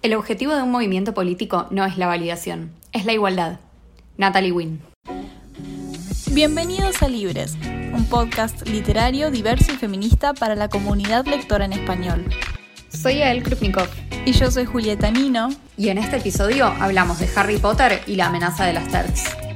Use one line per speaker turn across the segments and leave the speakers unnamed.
El objetivo de un movimiento político no es la validación, es la igualdad. Natalie Wynn.
Bienvenidos a Libres, un podcast literario diverso y feminista para la comunidad lectora en español.
Soy Ael Krupnikov.
Y yo soy Julieta Nino.
Y en este episodio hablamos de Harry Potter y la amenaza de las Terks.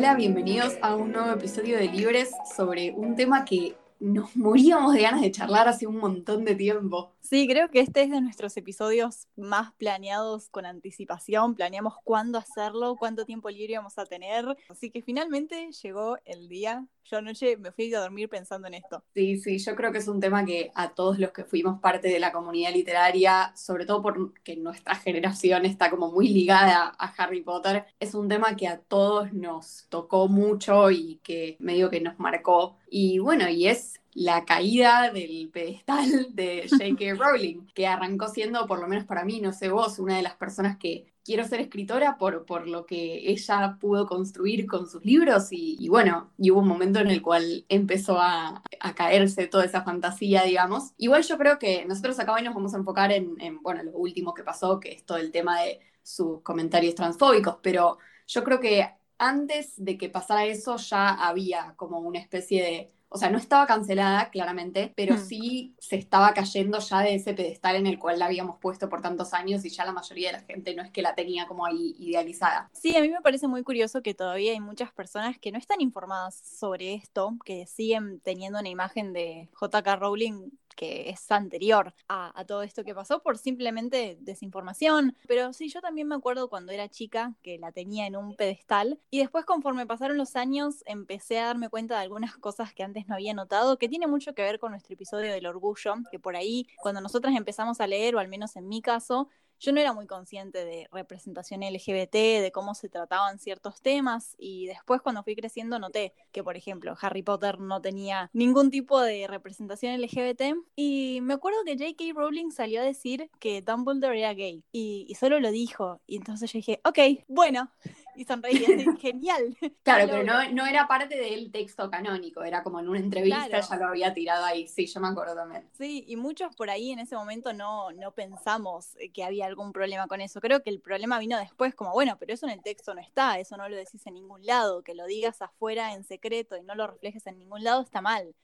Hola, bienvenidos a un nuevo episodio de Libres sobre un tema que nos moríamos de ganas de charlar hace un montón de tiempo.
Sí, creo que este es de nuestros episodios más planeados con anticipación. Planeamos cuándo hacerlo, cuánto tiempo libre íbamos a tener. Así que finalmente llegó el día. Yo anoche me fui a dormir pensando en esto.
Sí, sí, yo creo que es un tema que a todos los que fuimos parte de la comunidad literaria, sobre todo porque nuestra generación está como muy ligada a Harry Potter, es un tema que a todos nos tocó mucho y que medio que nos marcó. Y bueno, y es la caída del pedestal de J.K. Rowling, que arrancó siendo, por lo menos para mí, no sé vos, una de las personas que quiero ser escritora por, por lo que ella pudo construir con sus libros y, bueno, y hubo un momento en el cual empezó a, caerse toda esa fantasía, digamos. Igual yo creo que nosotros acá hoy nos vamos a enfocar en, en, bueno, lo último que pasó, que es todo el tema de sus comentarios transfóbicos, pero yo creo que antes de que pasara eso ya había como una especie de o sea, no estaba cancelada, claramente, pero hmm. sí se estaba cayendo ya de ese pedestal en el cual la habíamos puesto por tantos años y ya la mayoría de la gente no es que la tenía como ahí idealizada.
Sí, a mí me parece muy curioso que todavía hay muchas personas que no están informadas sobre esto, que siguen teniendo una imagen de JK Rowling que es anterior a, todo esto que pasó por simplemente desinformación. Pero sí, yo también me acuerdo cuando era chica que la tenía en un pedestal y después conforme pasaron los años empecé a darme cuenta de algunas cosas que antes no había notado, que tiene mucho que ver con nuestro episodio del orgullo, que por ahí cuando nosotras empezamos a leer, o al menos en mi caso, yo no era muy consciente de representación LGBT, de cómo se trataban ciertos temas y después cuando fui creciendo noté que, por ejemplo, Harry Potter no tenía ningún tipo de representación LGBT y me acuerdo que J.K. Rowling salió a decir que Dumbledore era gay y, y solo lo dijo y entonces yo dije, ok, bueno, y sonreí así, genial.
Claro, pero no, no, era parte del texto canónico, era como en una entrevista, ya lo había tirado ahí, sí, yo me acuerdo también.
Sí, y muchos por ahí en ese momento no, no pensamos que había algún problema con eso. Creo que el problema vino después, como, bueno, pero eso en el texto no está, eso no lo decís en ningún lado, que lo digas afuera en secreto y no lo reflejes en ningún lado está mal.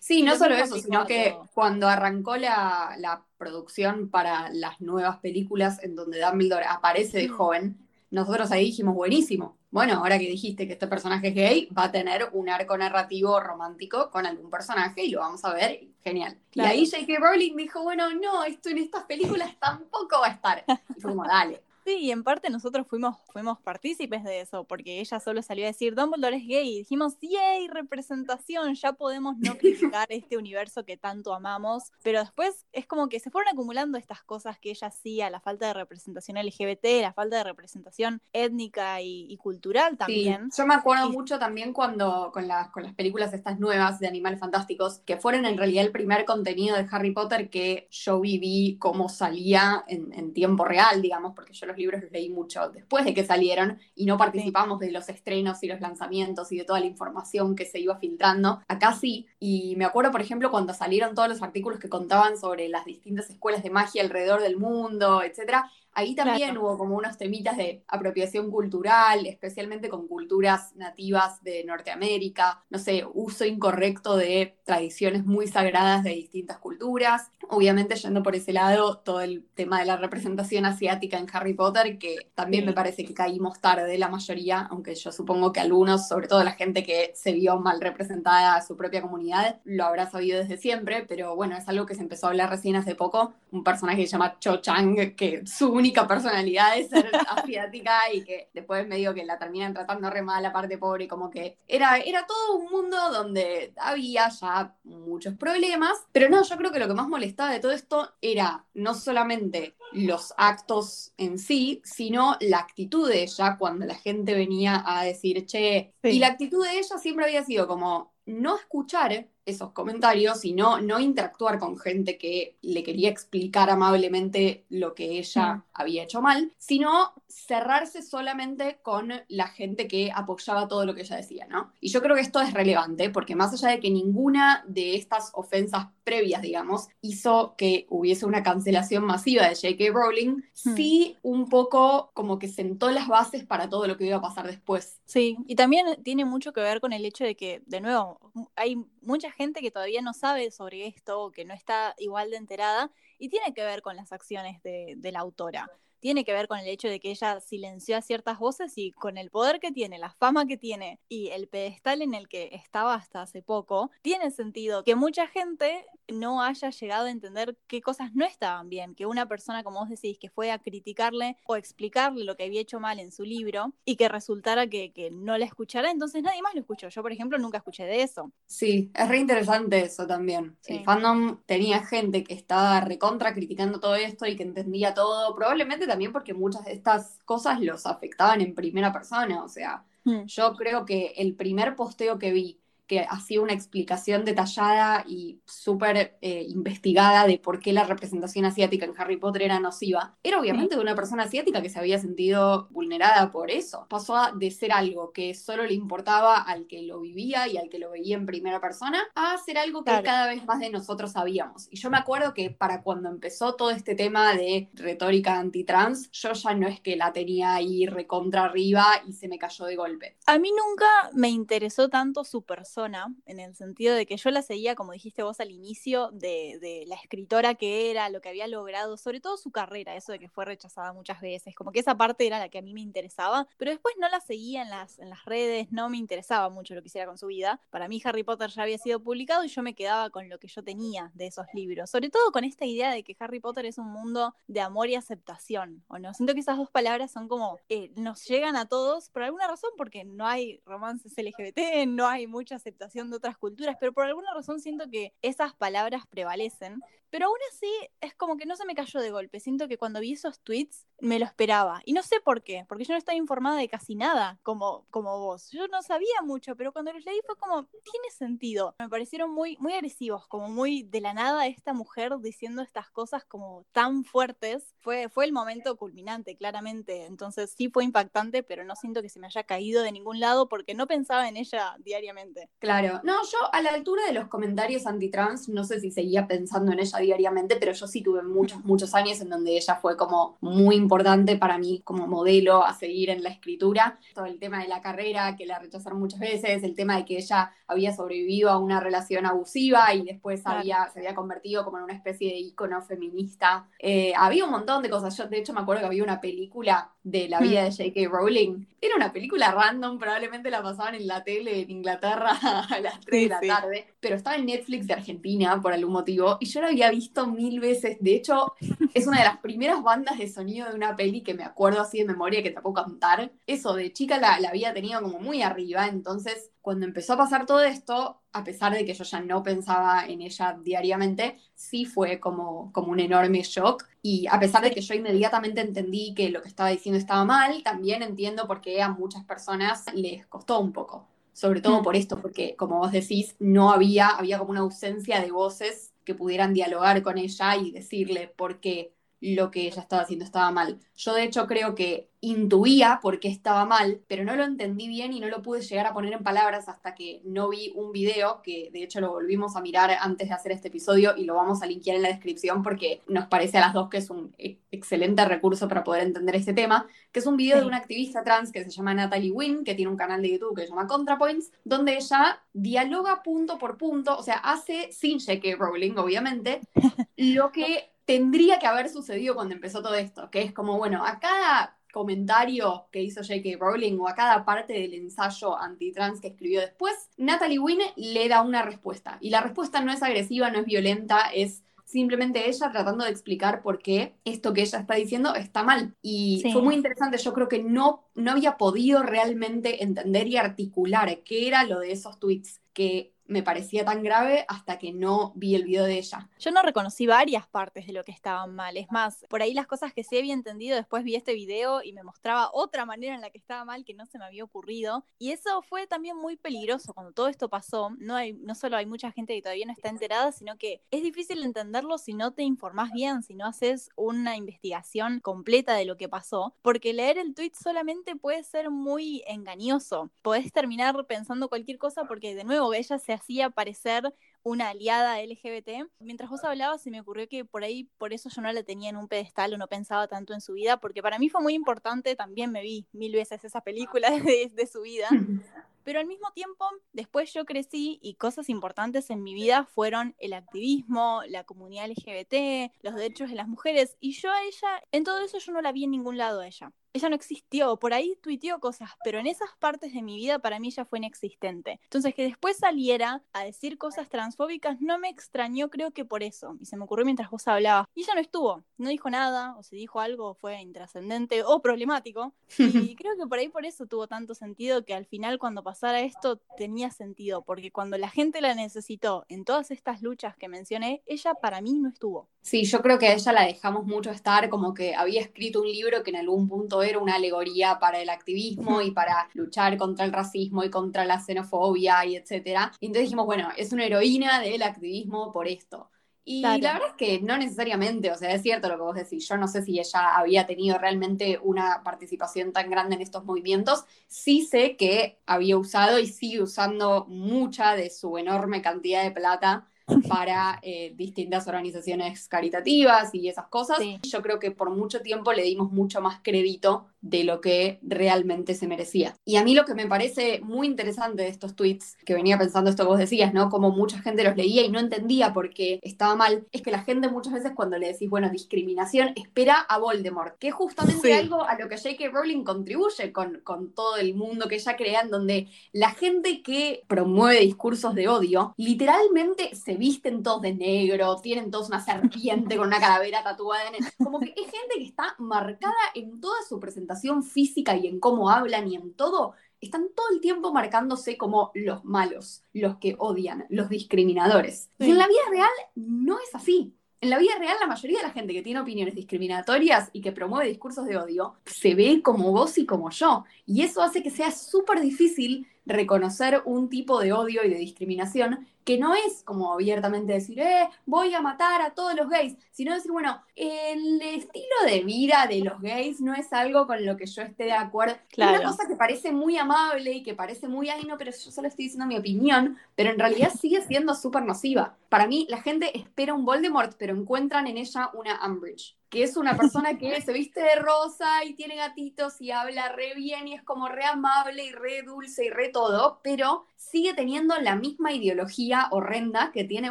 Sí, no solo eso, sino que cuando arrancó la, la, producción para las nuevas películas en donde Dumbledore aparece de joven, nosotros ahí dijimos, buenísimo. Bueno, ahora que dijiste que este personaje es gay, va a tener un arco narrativo romántico con algún personaje y lo vamos a ver, genial. Y ahí J.K. Rowling dijo, bueno, no, esto en estas películas tampoco va a estar. Y dale,
Sí, y en parte nosotros fuimos, fuimos partícipes de eso, porque ella solo salió a decir, Dumbledore es gay, y dijimos, yay, representación, ya podemos no criticar este universo que tanto amamos, pero después es como que se fueron acumulando estas cosas que ella hacía, la falta de representación LGBT, la falta de representación étnica y, cultural también.
Sí, yo me acuerdo mucho también cuando, con las, con las películas estas nuevas de Animales Fantásticos, que fueron en realidad el primer contenido de Harry Potter que yo viví cómo salía en, en tiempo real, digamos, porque yo lo libros los leí mucho después de que salieron y no participamos de los estrenos y los lanzamientos y de toda la información que se iba filtrando. Acá sí, y me acuerdo, por ejemplo, cuando salieron todos los artículos que contaban sobre las distintas escuelas de magia alrededor del mundo, etcétera, Ahí también hubo como unos temitas de apropiación cultural, especialmente con culturas nativas de Norteamérica, no sé, uso incorrecto de tradiciones muy sagradas de distintas culturas. Obviamente yendo por ese lado, todo el tema de la representación asiática en Harry Potter, que también me parece que caímos tarde la mayoría, aunque yo supongo que algunos, sobre todo la gente que se vio mal representada a su propia comunidad, lo habrá sabido desde siempre, pero bueno, es algo que se empezó a hablar recién hace poco, un personaje que se llama Cho Chang, que su única personalidad es ser asiática y que después medio que la terminan tratando re mal la parte pobre, como que era, era todo un mundo donde había ya muchos problemas, pero no, yo creo que lo que más molestaba de todo esto era no solamente los actos en sí, sino la actitud de ella cuando la gente venía a decir, che, y la actitud de ella siempre había sido como no escuchar esos comentarios y no, no interactuar con gente que le quería explicar amablemente lo que ella mm. había hecho mal, sino cerrarse solamente con la gente que apoyaba todo lo que ella decía, ¿no? Y yo creo que esto es relevante porque más allá de que ninguna de estas ofensas previas, digamos, hizo que hubiese una cancelación masiva de J.K. Rowling, mm. sí un poco como que sentó las bases para todo lo que iba a pasar después.
Sí, y también tiene mucho que ver con el hecho de que, de nuevo, hay mucha gente que todavía no sabe sobre esto o que no está igual de enterada y tiene que ver con las acciones de, de la autora. Tiene que ver con el hecho de que ella silenció a ciertas voces y con el poder que tiene, la fama que tiene y el pedestal en el que estaba hasta hace poco, tiene sentido que mucha gente no haya llegado a entender qué cosas no estaban bien, que una persona, como vos decís, que fue a criticarle o explicarle lo que había hecho mal en su libro y que resultara que, no la escuchara, entonces nadie más lo escuchó. Yo, por ejemplo, nunca escuché de eso.
Sí, es re interesante eso también. El fandom tenía gente que estaba recontra criticando todo esto y que entendía todo, probablemente también porque muchas de estas cosas los afectaban en primera persona. O sea, hmm. yo creo que el primer posteo que vi que hacía una explicación detallada y súper eh, investigada de por qué la representación asiática en Harry Potter era nociva, era obviamente de una persona asiática que se había sentido vulnerada por eso. Pasó a, de ser algo que solo le importaba al que lo vivía y al que lo veía en primera persona, a ser algo que cada vez más de nosotros sabíamos. Y yo me acuerdo que para cuando empezó todo este tema de retórica antitrans, yo ya no es que la tenía ahí recontra arriba y se me cayó de golpe.
A mí nunca me interesó tanto su persona en el sentido de que yo la seguía, como dijiste vos al inicio, de, la escritora que era, lo que había logrado, sobre todo su carrera, eso de que fue rechazada muchas veces, como que esa parte era la que a mí me interesaba, pero después no la seguía en las, en las redes, no me interesaba mucho lo que hiciera con su vida. Para mí Harry Potter ya había sido publicado y yo me quedaba con lo que yo tenía de esos libros, sobre todo con esta idea de que Harry Potter es un mundo de amor y aceptación, ¿o no? Siento que esas dos palabras son como, eh, nos llegan a todos por alguna razón, porque no hay romances LGBT, no hay muchas aceptación de otras culturas, pero por alguna razón siento que esas palabras prevalecen. Pero aún así es como que no se me cayó de golpe. Siento que cuando vi esos tweets me lo esperaba. Y no sé por qué, porque yo no estaba informada de casi nada como, como vos. Yo no sabía mucho, pero cuando los leí fue como, tiene sentido. Me parecieron muy, muy agresivos, como muy de la nada esta mujer diciendo estas cosas como tan fuertes. Fue, fue el momento culminante, claramente. Entonces sí fue impactante, pero no siento que se me haya caído de ningún lado porque no pensaba en ella diariamente.
Claro, no, yo a la altura de los comentarios antitrans, no sé si seguía pensando en ella diariamente, pero yo sí tuve muchos, muchos años en donde ella fue como muy importante para mí como modelo a seguir en la escritura. Todo el tema de la carrera, que la rechazaron muchas veces, el tema de que ella había sobrevivido a una relación abusiva y después había, se había convertido como en una especie de ícono feminista. Eh, había un montón de cosas. Yo, de hecho, me acuerdo que había una película de la vida de J.K. Rowling. Era una película random, probablemente la pasaban en la tele en Inglaterra a las 3 de la tarde, pero estaba en Netflix de Argentina por algún motivo y yo la había visto mil veces. De hecho, es una de las primeras bandas de sonido de una peli que me acuerdo así de memoria que te puedo cantar. Eso de chica la, la había tenido como muy arriba, entonces cuando empezó a pasar todo esto, a pesar de que yo ya no pensaba en ella diariamente, sí fue como, como un enorme shock. Y a pesar de que yo inmediatamente entendí que lo que estaba diciendo estaba mal, también entiendo por qué a muchas personas les costó un poco. Sobre todo mm. por esto, porque como vos decís, no había, había como una ausencia de voces que pudieran dialogar con ella y decirle por qué lo que ella estaba haciendo estaba mal. Yo de hecho creo que intuía por qué estaba mal, pero no lo entendí bien y no lo pude llegar a poner en palabras hasta que no vi un video, que de hecho lo volvimos a mirar antes de hacer este episodio y lo vamos a linkear en la descripción porque nos parece a las dos que es un e-, excelente recurso para poder entender este tema, que es un video de una activista trans que se llama Natalie Wynn, que tiene un canal de YouTube que se llama ContraPoints, donde ella dialoga punto por punto, o sea, hace sin J.K. Rowling, obviamente, lo que tendría que haber sucedido cuando empezó todo esto, que es como, bueno, a cada comentario que hizo J.K. Rowling o a cada parte del ensayo antitrans que escribió después, Natalie Wynne le da una respuesta. Y la respuesta no es agresiva, no es violenta, es simplemente ella tratando de explicar por qué esto que ella está diciendo está mal. Y fue muy interesante, yo creo que no, no había podido realmente entender y articular qué era lo de esos tweets que me parecía tan grave hasta que no vi el video de ella.
Yo no reconocí varias partes de lo que estaban mal. Es más, por ahí las cosas que sí había entendido, después vi este video y me mostraba otra manera en la que estaba mal que no se me había ocurrido. Y eso fue también muy peligroso. Cuando todo esto pasó, no, hay, no solo hay mucha gente que todavía no está enterada, sino que es difícil entenderlo si no te informás bien, si no haces una investigación completa de lo que pasó. Porque leer el tweet solamente puede ser muy engañoso. Podés terminar pensando cualquier cosa porque, de nuevo, ella se hacía parecer una aliada LGBT. Mientras vos hablabas, se me ocurrió que por ahí, por eso yo no la tenía en un pedestal o no pensaba tanto en su vida, porque para mí fue muy importante, también me vi mil veces esa película de, de su vida. Pero al mismo tiempo, después yo crecí y cosas importantes en mi vida fueron el activismo, la comunidad LGBT, los derechos de las mujeres. Y yo a ella, en todo eso yo no la vi en ningún lado a ella ella no existió, por ahí tuiteó cosas, pero en esas partes de mi vida para mí ella fue inexistente. Entonces que después saliera a decir cosas transfóbicas no me extrañó, creo que por eso, y se me ocurrió mientras vos hablabas. Y ella no estuvo, no dijo nada, o si dijo algo fue intrascendente o problemático, y creo que por ahí por eso tuvo tanto sentido que al final cuando pasara esto tenía sentido, porque cuando la gente la necesitó en todas estas luchas que mencioné, ella para mí no estuvo.
Sí, yo creo que a ella la dejamos mucho estar, como que había escrito un libro que en algún punto era una alegoría para el activismo y para luchar contra el racismo y contra la xenofobia y etcétera. Y entonces dijimos, bueno, es una heroína del activismo por esto. Y la verdad es que no necesariamente, o sea, es cierto lo que vos decís, yo no sé si ella había tenido realmente una participación tan grande en estos movimientos, sí sé que había usado y sigue usando mucha de su enorme cantidad de plata para eh, distintas organizaciones caritativas y esas cosas. Yo creo que por mucho tiempo le dimos mucho más crédito de lo que realmente se merecía. Y a mí lo que me parece muy interesante de estos tweets, que venía pensando esto que vos decías, ¿no? Como mucha gente los leía y no entendía por qué estaba mal, es que la gente muchas veces cuando le decís, bueno, discriminación, espera a Voldemort, que es justamente algo a lo que J.K. Rowling contribuye con, con todo el mundo que ella crea, en donde la gente que promueve discursos de odio, literalmente se visten todos de negro, tienen todos una serpiente con una calavera tatuada en él. Como que es gente que está marcada en toda su presentación física y en cómo hablan y en todo. Están todo el tiempo marcándose como los malos, los que odian, los discriminadores. Y en la vida real no es así. En la vida real, la mayoría de la gente que tiene opiniones discriminatorias y que promueve discursos de odio se ve como vos y como yo. Y eso hace que sea súper difícil reconocer un tipo de odio y de discriminación que no es como abiertamente decir, eh, voy a matar a todos los gays, sino decir, bueno, el estilo de vida de los gays no es algo con lo que yo esté de acuerdo. Claro. Una cosa que parece muy amable y que parece muy, ay, no, pero yo solo estoy diciendo mi opinión, pero en realidad sigue siendo súper nociva. Para mí, la gente espera un Voldemort, pero encuentran en ella una Umbridge que es una persona que se viste de rosa y tiene gatitos y habla re bien y es como re amable y re dulce y re todo, pero sigue teniendo la misma ideología horrenda que tiene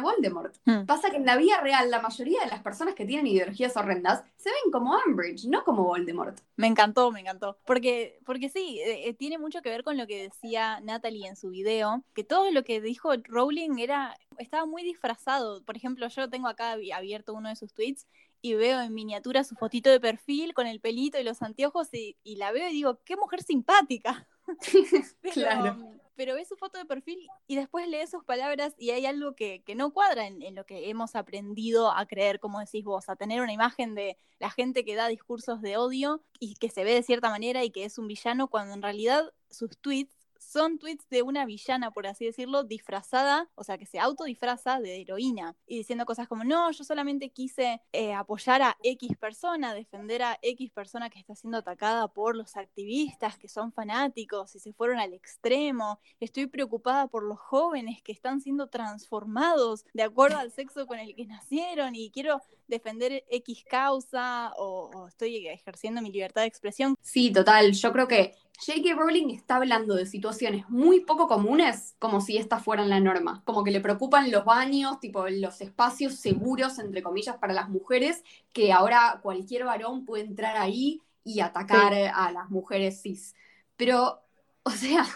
Voldemort. Hmm. Pasa que en la vida real la mayoría de las personas que tienen ideologías horrendas se ven como Umbridge, no como Voldemort.
Me encantó, me encantó. Porque, porque sí, eh, eh, tiene mucho que ver con lo que decía Natalie en su video, que todo lo que dijo Rowling era estaba muy disfrazado. Por ejemplo, yo tengo acá abierto uno de sus tweets y veo en miniatura su fotito de perfil con el pelito y los anteojos y, la veo y digo, qué mujer simpática. pero, claro. pero ve su foto de perfil y después lee sus palabras y hay algo que, no cuadra en, en, lo que hemos aprendido a creer, como decís vos, a tener una imagen de la gente que da discursos de odio y que se ve de cierta manera y que es un villano, cuando en realidad sus tweets son tweets de una villana, por así decirlo, disfrazada, o sea, que se autodisfraza de heroína y diciendo cosas como, no, yo solamente quise eh, apoyar a X persona, defender a X persona que está siendo atacada por los activistas que son fanáticos y se fueron al extremo. Estoy preocupada por los jóvenes que están siendo transformados de acuerdo al sexo con el que nacieron y quiero defender X causa o, o estoy ejerciendo mi libertad de expresión.
Sí, total. Yo creo que J.K. Rowling está hablando de situaciones muy poco comunes como si estas fueran la norma, como que le preocupan los baños, tipo los espacios seguros, entre comillas, para las mujeres, que ahora cualquier varón puede entrar ahí y atacar a las mujeres cis. Pero, o sea,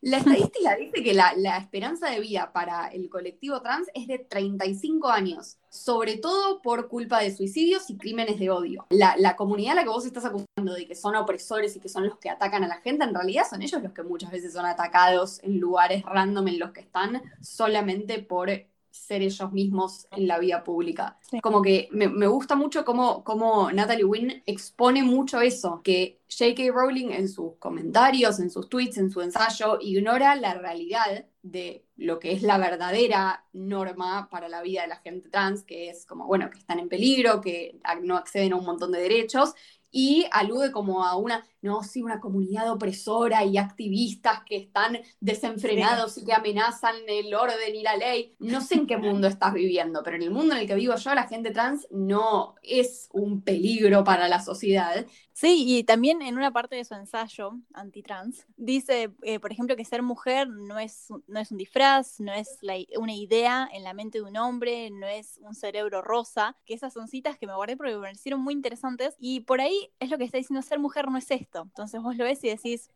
La estadística dice que la, esperanza de vida para el colectivo trans es de 35 años, sobre todo por culpa de suicidios y crímenes de odio. La, la, comunidad a la que vos estás acusando de que son opresores y que son los que atacan a la gente, en realidad son ellos los que muchas veces son atacados en lugares random en los que están solamente por ser ellos mismos en la vida pública. Como que me, gusta mucho cómo, cómo, Natalie Wynn expone mucho eso, que J.K. Rowling en sus comentarios, en sus tweets, en su ensayo, ignora la realidad de lo que es la verdadera norma para la vida de la gente trans, que es como, bueno, que están en peligro, que no acceden a un montón de derechos, y alude como a una, no, sí, una comunidad opresora y activistas que están desenfrenados y que amenazan el orden y la ley. No sé en qué mundo estás viviendo, pero en el mundo en el que vivo yo, la gente trans no es un peligro para la sociedad.
Sí, y también en una parte de su ensayo antitrans, dice, eh, por ejemplo, que ser mujer no es, no es un disfraz, no es una idea en la mente de un hombre, no es un cerebro rosa, que esas son citas que me guardé porque me parecieron muy interesantes, y por ahí es lo que está diciendo ser mujer no es esto. Entonces vos lo ves y decís,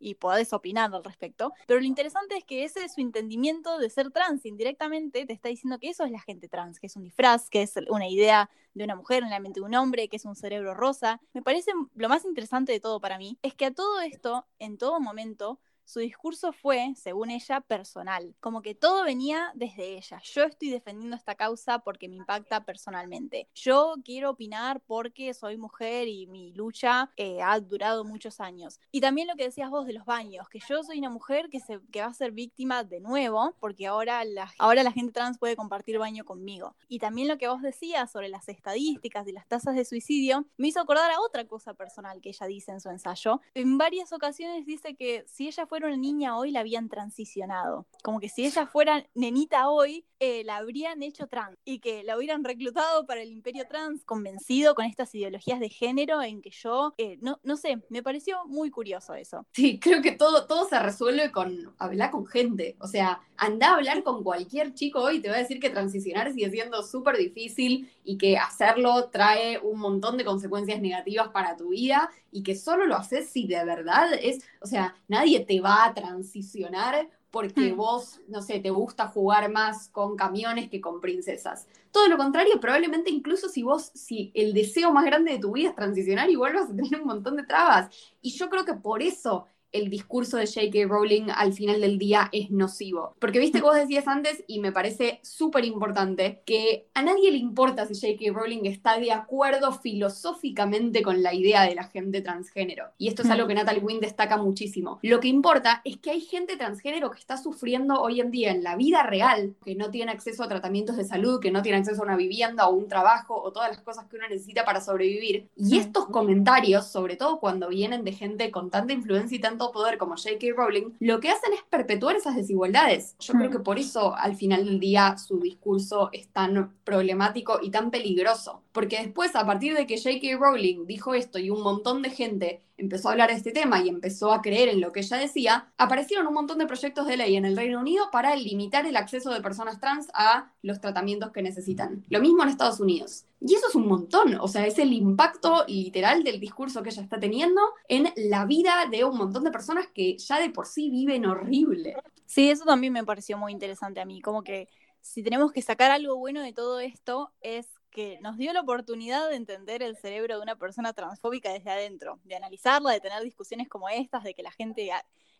y podés opinar al respecto. Pero lo interesante es que ese es su entendimiento de ser trans, indirectamente te está diciendo que eso es la gente trans, que es un disfraz, que es una idea de una mujer en la mente de un hombre, que es un cerebro rosa. Me parece lo más interesante de todo para mí, es que a todo esto, en todo momento, su discurso fue, según ella, personal, como que todo venía desde ella. Yo estoy defendiendo esta causa porque me impacta personalmente. Yo quiero opinar porque soy mujer y mi lucha eh, ha durado muchos años. Y también lo que decías vos de los baños, que yo soy una mujer que, se, que va a ser víctima de nuevo, porque ahora la, ahora la gente trans puede compartir baño conmigo. Y también lo que vos decías sobre las estadísticas y las tasas de suicidio, me hizo acordar a otra cosa personal que ella dice en su ensayo. En varias ocasiones dice que si ella fue una niña hoy, la habían transicionado. Como que si ella fuera nenita hoy, eh, la habrían hecho trans y que la hubieran reclutado para el imperio trans, convencido con estas ideologías de género en que yo, eh, no, no sé, me pareció muy curioso eso.
Sí, creo que todo, todo se resuelve con hablar con gente. O sea, anda a hablar con cualquier chico hoy, te va a decir que transicionar sigue siendo súper difícil y que hacerlo trae un montón de consecuencias negativas para tu vida y que solo lo haces si de verdad es, o sea, nadie te va a transicionar porque hmm. vos, no sé, te gusta jugar más con camiones que con princesas. Todo lo contrario, probablemente incluso si vos, si el deseo más grande de tu vida es transicionar, igual vas a tener un montón de trabas. Y yo creo que por eso el discurso de J.K. Rowling al final del día es nocivo. Porque viste que vos decías antes, y me parece súper importante, que a nadie le importa si J.K. Rowling está de acuerdo filosóficamente con la idea de la gente transgénero. Y esto es algo que Natalie Wynn destaca muchísimo. Lo que importa es que hay gente transgénero que está sufriendo hoy en día en la vida real, que no tiene acceso a tratamientos de salud, que no tiene acceso a una vivienda o un trabajo o todas las cosas que uno necesita para sobrevivir. Y estos comentarios, sobre todo cuando vienen de gente con tanta influencia y tanta poder como J.K. Rowling, lo que hacen es perpetuar esas desigualdades. Yo creo hmm. que por eso al final del día su discurso es tan problemático y tan peligroso. Porque después, a partir de que J.K. Rowling dijo esto y un montón de gente empezó a hablar de este tema y empezó a creer en lo que ella decía, aparecieron un montón de proyectos de ley en el Reino Unido para limitar el acceso de personas trans a los tratamientos que necesitan. Lo mismo en Estados Unidos. Y eso es un montón, o sea, es el impacto literal del discurso que ella está teniendo en la vida de un montón de personas que ya de por sí viven horrible.
Sí, eso también me pareció muy interesante a mí, como que si tenemos que sacar algo bueno de todo esto es que nos dio la oportunidad de entender el cerebro de una persona transfóbica desde adentro, de analizarla, de tener discusiones como estas, de que la gente,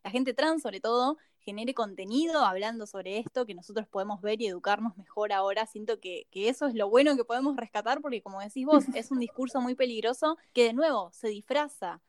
la gente trans sobre todo, genere contenido hablando sobre esto, que nosotros podemos ver y educarnos mejor ahora. Siento que, que eso es lo bueno que podemos rescatar, porque como decís vos, es un discurso muy peligroso que de nuevo se disfraza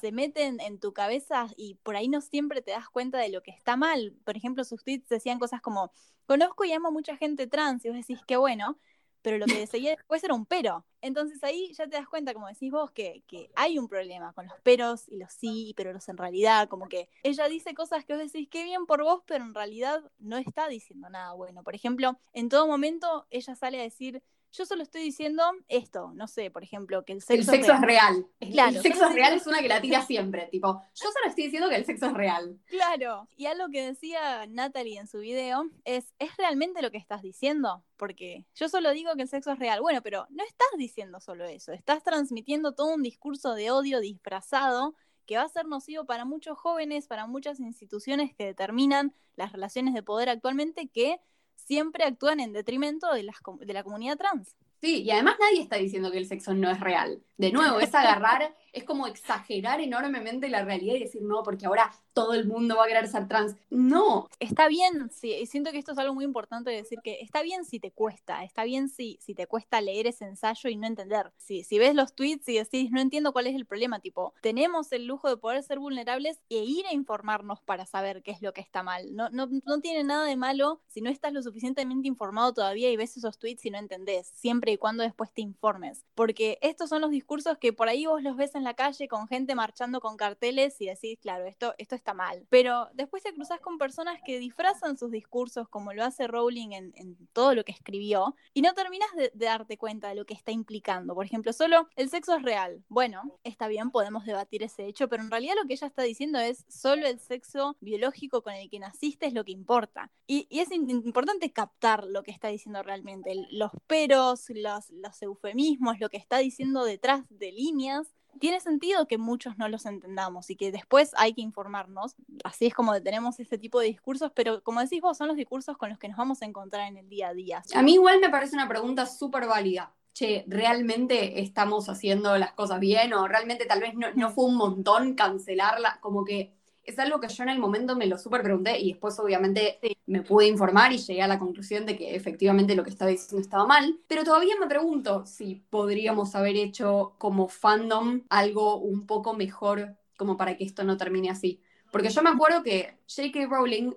se meten en tu cabeza y por ahí no siempre te das cuenta de lo que está mal. Por ejemplo, sus tweets decían cosas como, conozco y amo mucha gente trans, y vos decís, qué bueno, pero lo que seguía después era un pero. Entonces ahí ya te das cuenta, como decís vos, que, que, hay un problema con los peros y los sí, pero los en realidad, como que ella dice cosas que vos decís, qué bien por vos, pero en realidad no está diciendo nada bueno. Por ejemplo, en todo momento ella sale a decir, yo solo estoy diciendo esto, no sé, por ejemplo, que el sexo,
el sexo es real. Claro, el sexo es real es una que la tira siempre, tipo, yo solo estoy diciendo que el sexo es real.
Claro, y algo que decía Natalie en su video es, ¿es realmente lo que estás diciendo? Porque yo solo digo que el sexo es real. Bueno, pero no estás diciendo solo eso, estás transmitiendo todo un discurso de odio disfrazado que va a ser nocivo para muchos jóvenes, para muchas instituciones que determinan las relaciones de poder actualmente que siempre actúan en detrimento de, las, de la comunidad trans.
Sí, y además nadie está diciendo que el sexo no es real. De nuevo, es agarrar, es como exagerar enormemente la realidad y decir, no, porque ahora todo el mundo va a querer ser trans. No.
Está bien, sí, siento que esto es algo muy importante de decir que está bien si te cuesta, está bien si, si te cuesta leer ese ensayo y no entender. Si, si ves los tweets y decís, no entiendo cuál es el problema, tipo, tenemos el lujo de poder ser vulnerables e ir a informarnos para saber qué es lo que está mal. No, no, no tiene nada de malo si no estás lo suficientemente informado todavía y ves esos tweets y no entendés, siempre y cuando después te informes. Porque estos son los discursos que por ahí vos los ves en la calle con gente marchando con carteles y decís, claro, esto, esto está mal. Pero después te cruzas con personas que disfrazan sus discursos como lo hace Rowling en, todo lo que escribió y no terminas de, darte cuenta de lo que está implicando. Por ejemplo, solo el sexo es real. Bueno, está bien, podemos debatir ese hecho, pero en realidad lo que ella está diciendo es solo el sexo biológico con el que naciste es lo que importa. Y, es importante captar lo que está diciendo realmente, los peros, los eufemismos, lo que está diciendo detrás de líneas tiene sentido que muchos no los entendamos y que después hay que informarnos. Así es como tenemos este tipo de discursos, pero como decís vos, son los discursos con los que nos vamos a encontrar en el día a día.
A mí igual me parece una pregunta súper válida. Che, ¿realmente estamos haciendo las cosas bien? ¿O realmente tal vez no, no fue un montón cancelarla? Como que es algo que yo en el momento me lo súper pregunté y después obviamente me pude informar y llegué a la conclusión de que efectivamente lo que estaba diciendo estaba mal, pero todavía me pregunto si podríamos haber hecho como fandom algo un poco mejor como para que esto no termine así. Porque yo me acuerdo que J.K. Rowling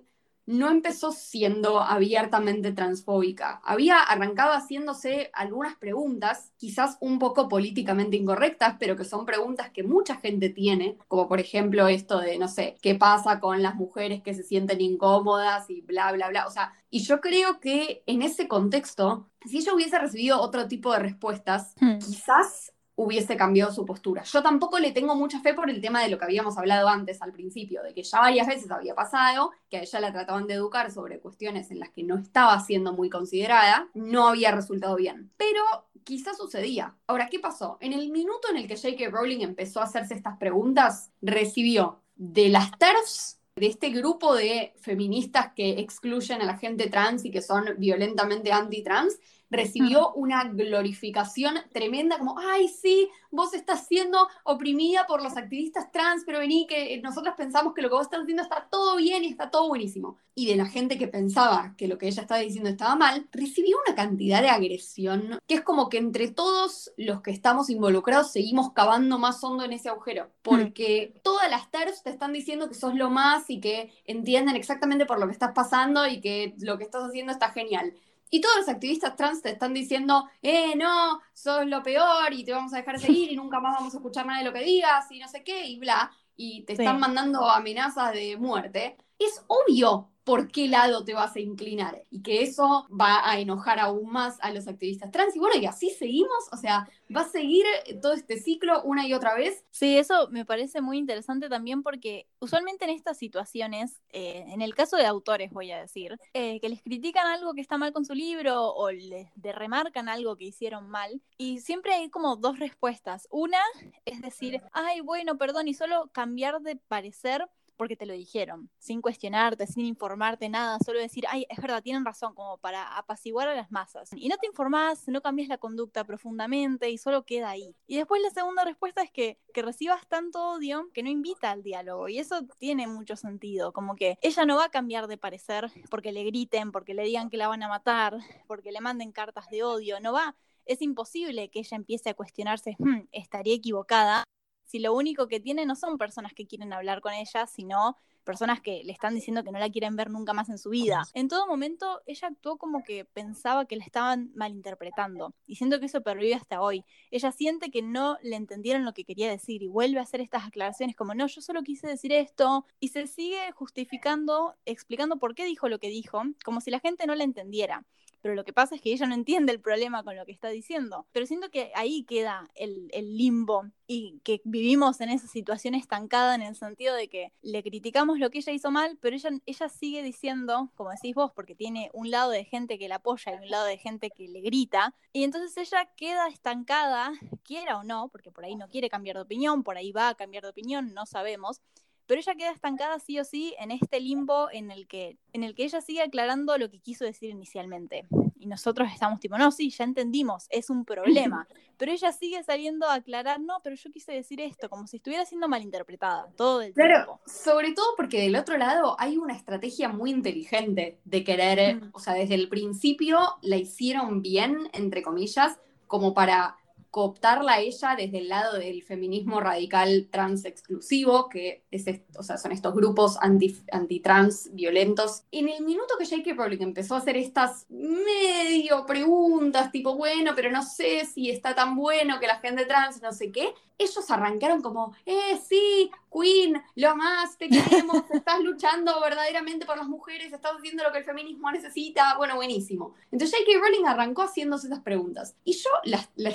no empezó siendo abiertamente transfóbica. Había arrancado haciéndose algunas preguntas, quizás un poco políticamente incorrectas, pero que son preguntas que mucha gente tiene, como por ejemplo esto de, no sé, ¿qué pasa con las mujeres que se sienten incómodas y bla, bla, bla? O sea, y yo creo que en ese contexto, si ella hubiese recibido otro tipo de respuestas, hmm. quizás hubiese cambiado su postura. Yo tampoco le tengo mucha fe por el tema de lo que habíamos hablado antes al principio, de que ya varias veces había pasado, que a ella la trataban de educar sobre cuestiones en las que no estaba siendo muy considerada, no había resultado bien. Pero quizás sucedía. Ahora, ¿qué pasó? En el minuto en el que J.K. Rowling empezó a hacerse estas preguntas, recibió de las TERFs de este grupo de feministas que excluyen a la gente trans y que son violentamente anti-trans, recibió una glorificación tremenda, como, ay, sí, vos estás siendo oprimida por los activistas trans, pero vení, que nosotros pensamos que lo que vos estás haciendo está todo bien y está todo buenísimo. Y de la gente que pensaba que lo que ella estaba diciendo estaba mal, recibió una cantidad de agresión que es como que entre todos los que estamos involucrados seguimos cavando más hondo en ese agujero, mm. porque todas las TERFs te están diciendo que sos lo más y que entienden exactamente por lo que estás pasando y que lo que estás haciendo está genial. Y todos los activistas trans te están diciendo, eh, no, sos lo peor y te vamos a dejar seguir y nunca más vamos a escuchar nada de lo que digas y no sé qué y bla. Y te están mandando amenazas de muerte. Es obvio por qué lado te vas a inclinar y que eso va a enojar aún más a los activistas trans. Y bueno, y así seguimos, o sea, va a seguir todo este ciclo una y otra vez.
Sí, eso me parece muy interesante también porque usualmente en estas situaciones, eh, en el caso de autores voy a decir, eh, que les critican algo que está mal con su libro o les remarcan algo que hicieron mal y siempre hay como dos respuestas. Una es decir, ay, bueno, perdón, y solo cambiar de parecer porque te lo dijeron, sin cuestionarte, sin informarte nada, solo decir, ay, es verdad, tienen razón, como para apaciguar a las masas. Y no te informás, no cambias la conducta profundamente y solo queda ahí. Y después la segunda respuesta es que, que recibas tanto odio que no invita al diálogo. Y eso tiene mucho sentido, como que ella no va a cambiar de parecer porque le griten, porque le digan que la van a matar, porque le manden cartas de odio, no va. Es imposible que ella empiece a cuestionarse, hmm, estaría equivocada si lo único que tiene no son personas que quieren hablar con ella, sino personas que le están diciendo que no la quieren ver nunca más en su vida. En todo momento ella actuó como que pensaba que la estaban malinterpretando y siento que eso pervive hasta hoy. Ella siente que no le entendieron lo que quería decir y vuelve a hacer estas aclaraciones como no, yo solo quise decir esto y se sigue justificando, explicando por qué dijo lo que dijo, como si la gente no la entendiera pero lo que pasa es que ella no entiende el problema con lo que está diciendo. Pero siento que ahí queda el, limbo y que vivimos en esa situación estancada en el sentido de que le criticamos lo que ella hizo mal, pero ella, ella sigue diciendo, como decís vos, porque tiene un lado de gente que la apoya y un lado de gente que le grita, y entonces ella queda estancada, quiera o no, porque por ahí no quiere cambiar de opinión, por ahí va a cambiar de opinión, no sabemos, pero ella queda estancada sí o sí en este limbo en el que, en el que ella sigue aclarando lo que quiso decir inicialmente. Y nosotros estamos tipo, no, sí, ya entendimos, es un problema. Pero ella sigue saliendo a aclarar, no, pero yo quise decir esto, como si estuviera siendo malinterpretada todo el
tiempo. Sobre todo porque del otro lado hay una estrategia muy inteligente de querer, mm. o sea, desde el principio la hicieron bien, entre comillas, como para cooptarla a ella desde el lado del feminismo radical trans exclusivo, que es, o sea, son estos grupos anti-trans violentos. En el minuto que J.K. Rowling empezó a hacer estas medio preguntas, tipo, bueno, pero no sé si está tan bueno que la gente trans, no sé qué, ellos arrancaron como, eh, sí, Queen, lo más, te queremos, estás luchando verdaderamente por las mujeres, estás haciendo lo que el feminismo necesita, bueno, buenísimo. Entonces J.K. Rowling arrancó haciéndose esas preguntas. Y yo la,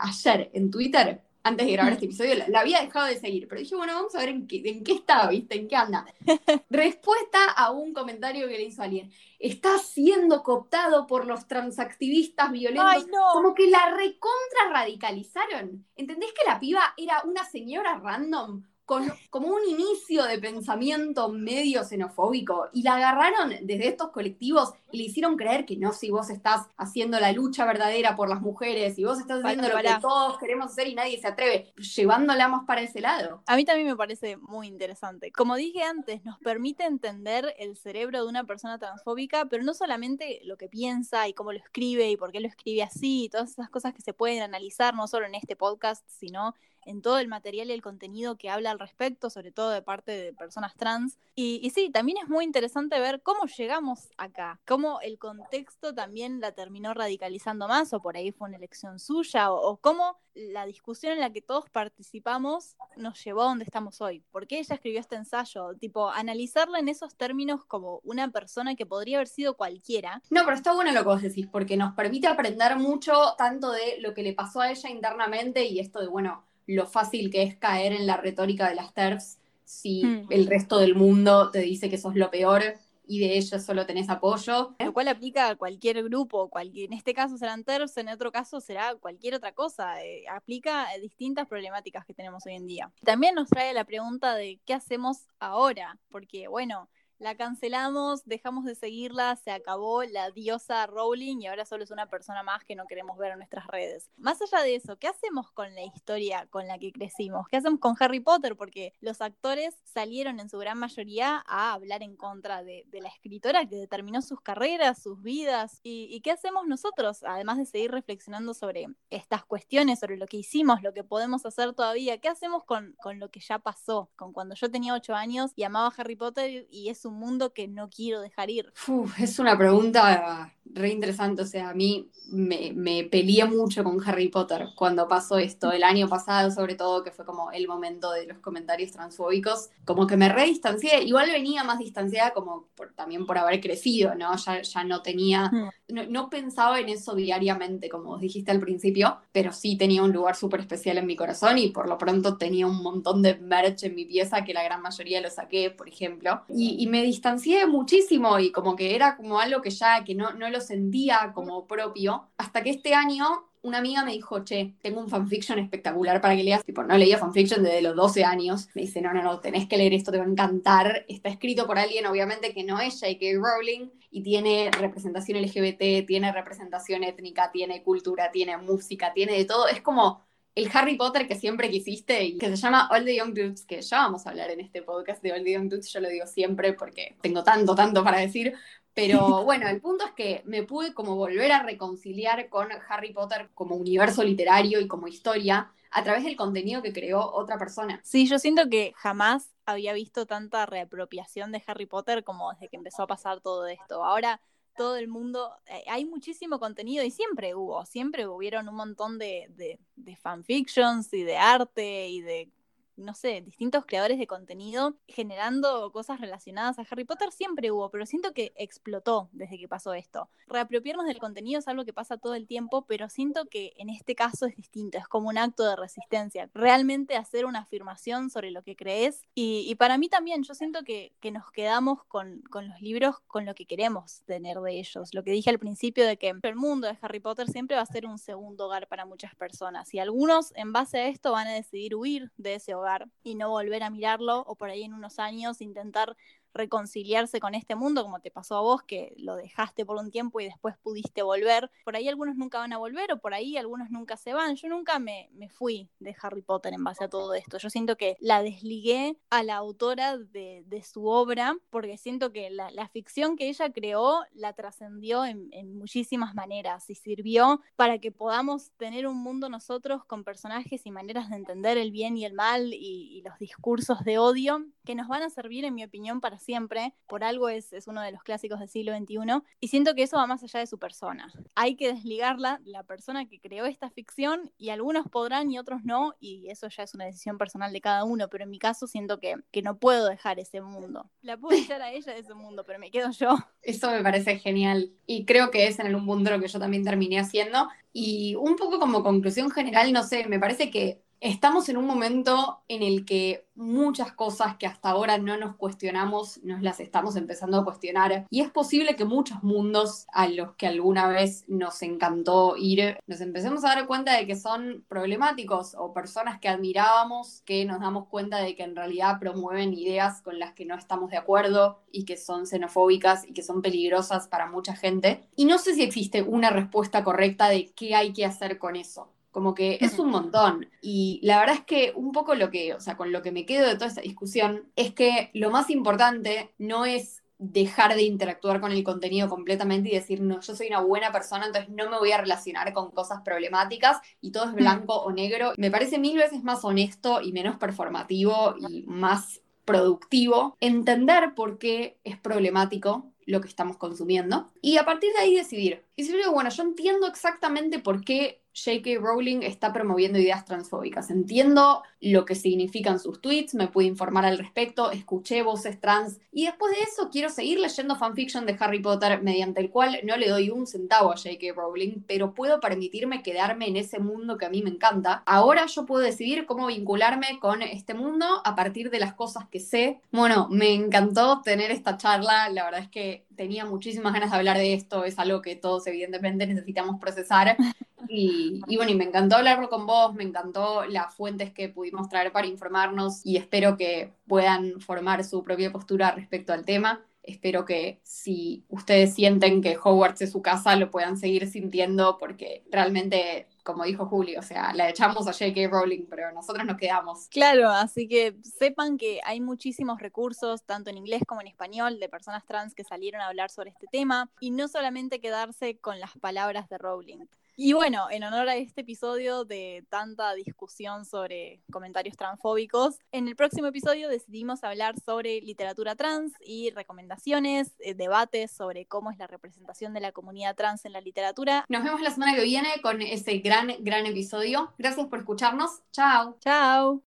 ayer en Twitter, antes de grabar este episodio, la, había dejado de seguir, pero dije, bueno, vamos a ver en qué, en qué está, ¿viste? ¿En qué anda? Respuesta a un comentario que le hizo alguien. Está siendo cooptado por los transactivistas violentos. Ay, no. Como que la recontra radicalizaron. ¿Entendés que la piba era una señora random? Con como un inicio de pensamiento medio xenofóbico y la agarraron desde estos colectivos y le hicieron creer que no, si vos estás haciendo la lucha verdadera por las mujeres y vos estás haciendo lo que todos queremos hacer y nadie se atreve, llevándola más para ese lado.
A mí también me parece muy interesante. Como dije antes, nos permite entender el cerebro de una persona transfóbica, pero no solamente lo que piensa y cómo lo escribe y por qué lo escribe así, y todas esas cosas que se pueden analizar no solo en este podcast, sino en todo el material y el contenido que habla al respecto, sobre todo de parte de personas trans. Y, sí, también es muy interesante ver cómo llegamos acá, cómo el contexto también la terminó radicalizando más, o por ahí fue una elección suya, o, cómo la discusión en la que todos participamos nos llevó a donde estamos hoy. ¿Por qué ella escribió este ensayo? Tipo, analizarla en esos términos como una persona que podría haber sido cualquiera.
No, pero está bueno lo que vos decís, porque nos permite aprender mucho tanto de lo que le pasó a ella internamente y esto de, bueno, lo fácil que es caer en la retórica de las TERFs si el resto del mundo te dice que sos lo peor y de ellos solo tenés apoyo.
Lo cual aplica a cualquier grupo, cualquier, en este caso serán TERFs, en otro caso será cualquier otra cosa. Eh, aplica a distintas problemáticas que tenemos hoy en día. También nos trae la pregunta de qué hacemos ahora, porque bueno, la cancelamos, dejamos de seguirla, se acabó la diosa Rowling y ahora solo es una persona más que no queremos ver en nuestras redes. Más allá de eso, ¿qué hacemos con la historia con la que crecimos? ¿Qué hacemos con Harry Potter? Porque los actores salieron en su gran mayoría a hablar en contra de, la escritora que determinó sus carreras, sus vidas. ¿Y, qué hacemos nosotros? Además de seguir reflexionando sobre estas cuestiones, sobre lo que hicimos, lo que podemos hacer todavía, ¿qué hacemos con, con lo que ya pasó? Con cuando yo tenía ocho años y amaba Harry Potter y es un mundo que no quiero dejar ir?
es una pregunta re interesante. O sea, a mí me, me, peleé mucho con Harry Potter cuando pasó esto, el año pasado sobre todo, que fue como el momento de los comentarios transfóbicos, como que me re distancié, igual venía más distanciada como también por haber crecido, ¿no? Ya, ya no tenía, mm. no, pensaba en eso diariamente, como dijiste al principio, pero sí tenía un lugar súper especial en mi corazón y por lo pronto tenía un montón de merch en mi pieza que la gran mayoría lo saqué, por ejemplo, y, y me distancié muchísimo y como que era como algo que ya, que no, no lo sentía como propio, hasta que este año una amiga me dijo, che, tengo un fanfiction espectacular para que leas. Tipo, no leía fanfiction desde los 12 años. Me dice, no, no, no, tenés que leer esto, te va a encantar. Está escrito por alguien, obviamente, que no es J.K. Rowling y tiene representación LGBT, tiene representación étnica, tiene cultura, tiene música, tiene de todo. Es como el Harry Potter que siempre quisiste y que se llama All the Young Dudes, que ya vamos a hablar en este podcast de All the Young Dudes, yo lo digo siempre porque tengo tanto, tanto para decir, pero bueno, el punto es que me pude como volver a reconciliar con Harry Potter como universo literario y como historia a través del contenido que creó otra persona.
Sí, yo siento que jamás había visto tanta reapropiación de Harry Potter como desde que empezó a pasar todo esto. Ahora todo el mundo, eh, hay muchísimo contenido y siempre hubo, siempre hubieron un montón de, de fanfictions y de arte y de no sé, distintos creadores de contenido generando cosas relacionadas a Harry Potter siempre hubo, pero siento que explotó desde que pasó esto. Reapropiarnos del contenido es algo que pasa todo el tiempo, pero siento que en este caso es distinto, es como un acto de resistencia. Realmente hacer una afirmación sobre lo que crees y, para mí también, yo siento que, nos quedamos con, con los libros con lo que queremos tener de ellos. Lo que dije al principio de que el mundo de Harry Potter siempre va a ser un segundo hogar para muchas personas y algunos en base a esto van a decidir huir de ese hogar y no volver a mirarlo o por ahí en unos años intentar reconciliarse con este mundo, como te pasó a vos, que lo dejaste por un tiempo y después pudiste volver. Por ahí algunos nunca van a volver o por ahí algunos nunca se van. Yo nunca me, me fui de Harry Potter en base a todo esto. Yo siento que la desligué a la autora de, de su obra porque siento que la, la, ficción que ella creó la trascendió en, en muchísimas maneras y sirvió para que podamos tener un mundo nosotros con personajes y maneras de entender el bien y el mal y, y los discursos de odio que nos van a servir, en mi opinión, para siempre, por algo es, es uno de los clásicos del siglo XXI, y siento que eso va más allá de su persona. Hay que desligarla, la persona que creó esta ficción, y algunos podrán y otros no, y eso ya es una decisión personal de cada uno, pero en mi caso siento que, que no puedo dejar ese mundo. La puedo echar a ella de ese mundo, pero me quedo yo.
Eso me parece genial, y creo que es en algún punto lo que yo también terminé haciendo, y un poco como conclusión general, no sé, me parece que Estamos en un momento en el que muchas cosas que hasta ahora no nos cuestionamos, nos las estamos empezando a cuestionar. Y es posible que muchos mundos a los que alguna vez nos encantó ir, nos empecemos a dar cuenta de que son problemáticos o personas que admirábamos, que nos damos cuenta de que en realidad promueven ideas con las que no estamos de acuerdo y que son xenofóbicas y que son peligrosas para mucha gente. Y no sé si existe una respuesta correcta de qué hay que hacer con eso. Como que es un montón. Y la verdad es que un poco lo que, o sea, con lo que me quedo de toda esta discusión es que lo más importante no es dejar de interactuar con el contenido completamente y decir, no, yo soy una buena persona, entonces no me voy a relacionar con cosas problemáticas y todo es blanco o negro. Me parece mil veces más honesto y menos performativo y más productivo entender por qué es problemático lo que estamos consumiendo y a partir de ahí decidir. Y si yo digo, bueno, yo entiendo exactamente por qué J.K. Rowling está promoviendo ideas transfóbicas. Entiendo lo que significan sus tweets, me pude informar al respecto, escuché voces trans y después de eso quiero seguir leyendo fanfiction de Harry Potter mediante el cual no le doy un centavo a J.K. Rowling, pero puedo permitirme quedarme en ese mundo que a mí me encanta. Ahora yo puedo decidir cómo vincularme con este mundo a partir de las cosas que sé. Bueno, me encantó tener esta charla, la verdad es que tenía muchísimas ganas de hablar de esto, es algo que todos evidentemente necesitamos procesar. Y, bueno, y me encantó hablarlo con vos, me encantó las fuentes que pudimos traer para informarnos y espero que puedan formar su propia postura respecto al tema. Espero que si ustedes sienten que Hogwarts es su casa, lo puedan seguir sintiendo porque realmente como dijo Julio, o sea, la echamos a J.K. Rowling, pero nosotros nos quedamos.
Claro, así que sepan que hay muchísimos recursos, tanto en inglés como en español, de personas trans que salieron a hablar sobre este tema, y no solamente quedarse con las palabras de Rowling. Y bueno, en honor a este episodio de tanta discusión sobre comentarios transfóbicos, en el próximo episodio decidimos hablar sobre literatura trans y recomendaciones, eh, debates sobre cómo es la representación de la comunidad trans en la literatura.
Nos vemos la semana que viene con ese gran, gran episodio. Gracias por escucharnos. Chao.
Chao.